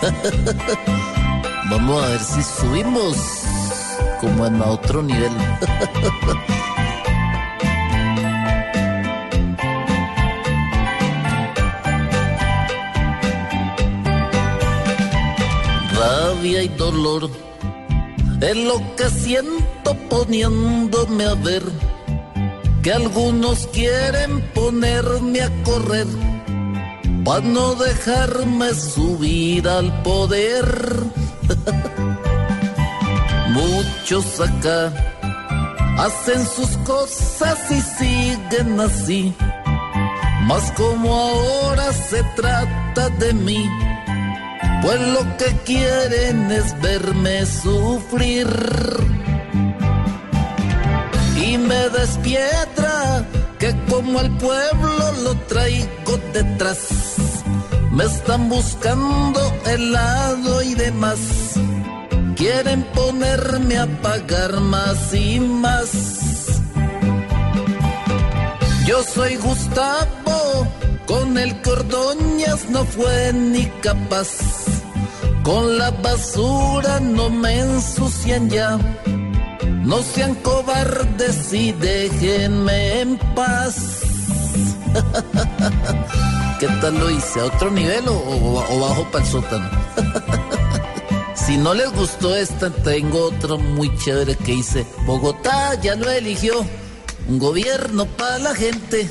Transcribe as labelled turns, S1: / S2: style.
S1: Vamos a ver si subimos como en otro nivel. Rabia y dolor es lo que siento poniéndome a ver que algunos quieren ponerme a correr para no dejarme subir al poder. Muchos acá hacen sus cosas y siguen así. Mas como ahora se trata de mí, pues lo que quieren es verme sufrir y me despiedra que como el pueblo lo traigo detrás. Me están buscando helado y demás. Quieren ponerme a pagar más y más. Yo soy Gustavo, con el Cordoñas no fue ni capaz. Con la basura no me ensucian ya no sean cobardes y déjenme en paz. ¿Qué tal lo hice? ¿A otro nivel o, bajo para el sótano? si no les gustó esta, tengo otro muy chévere que hice. Bogotá ya lo eligió. Un gobierno para la gente.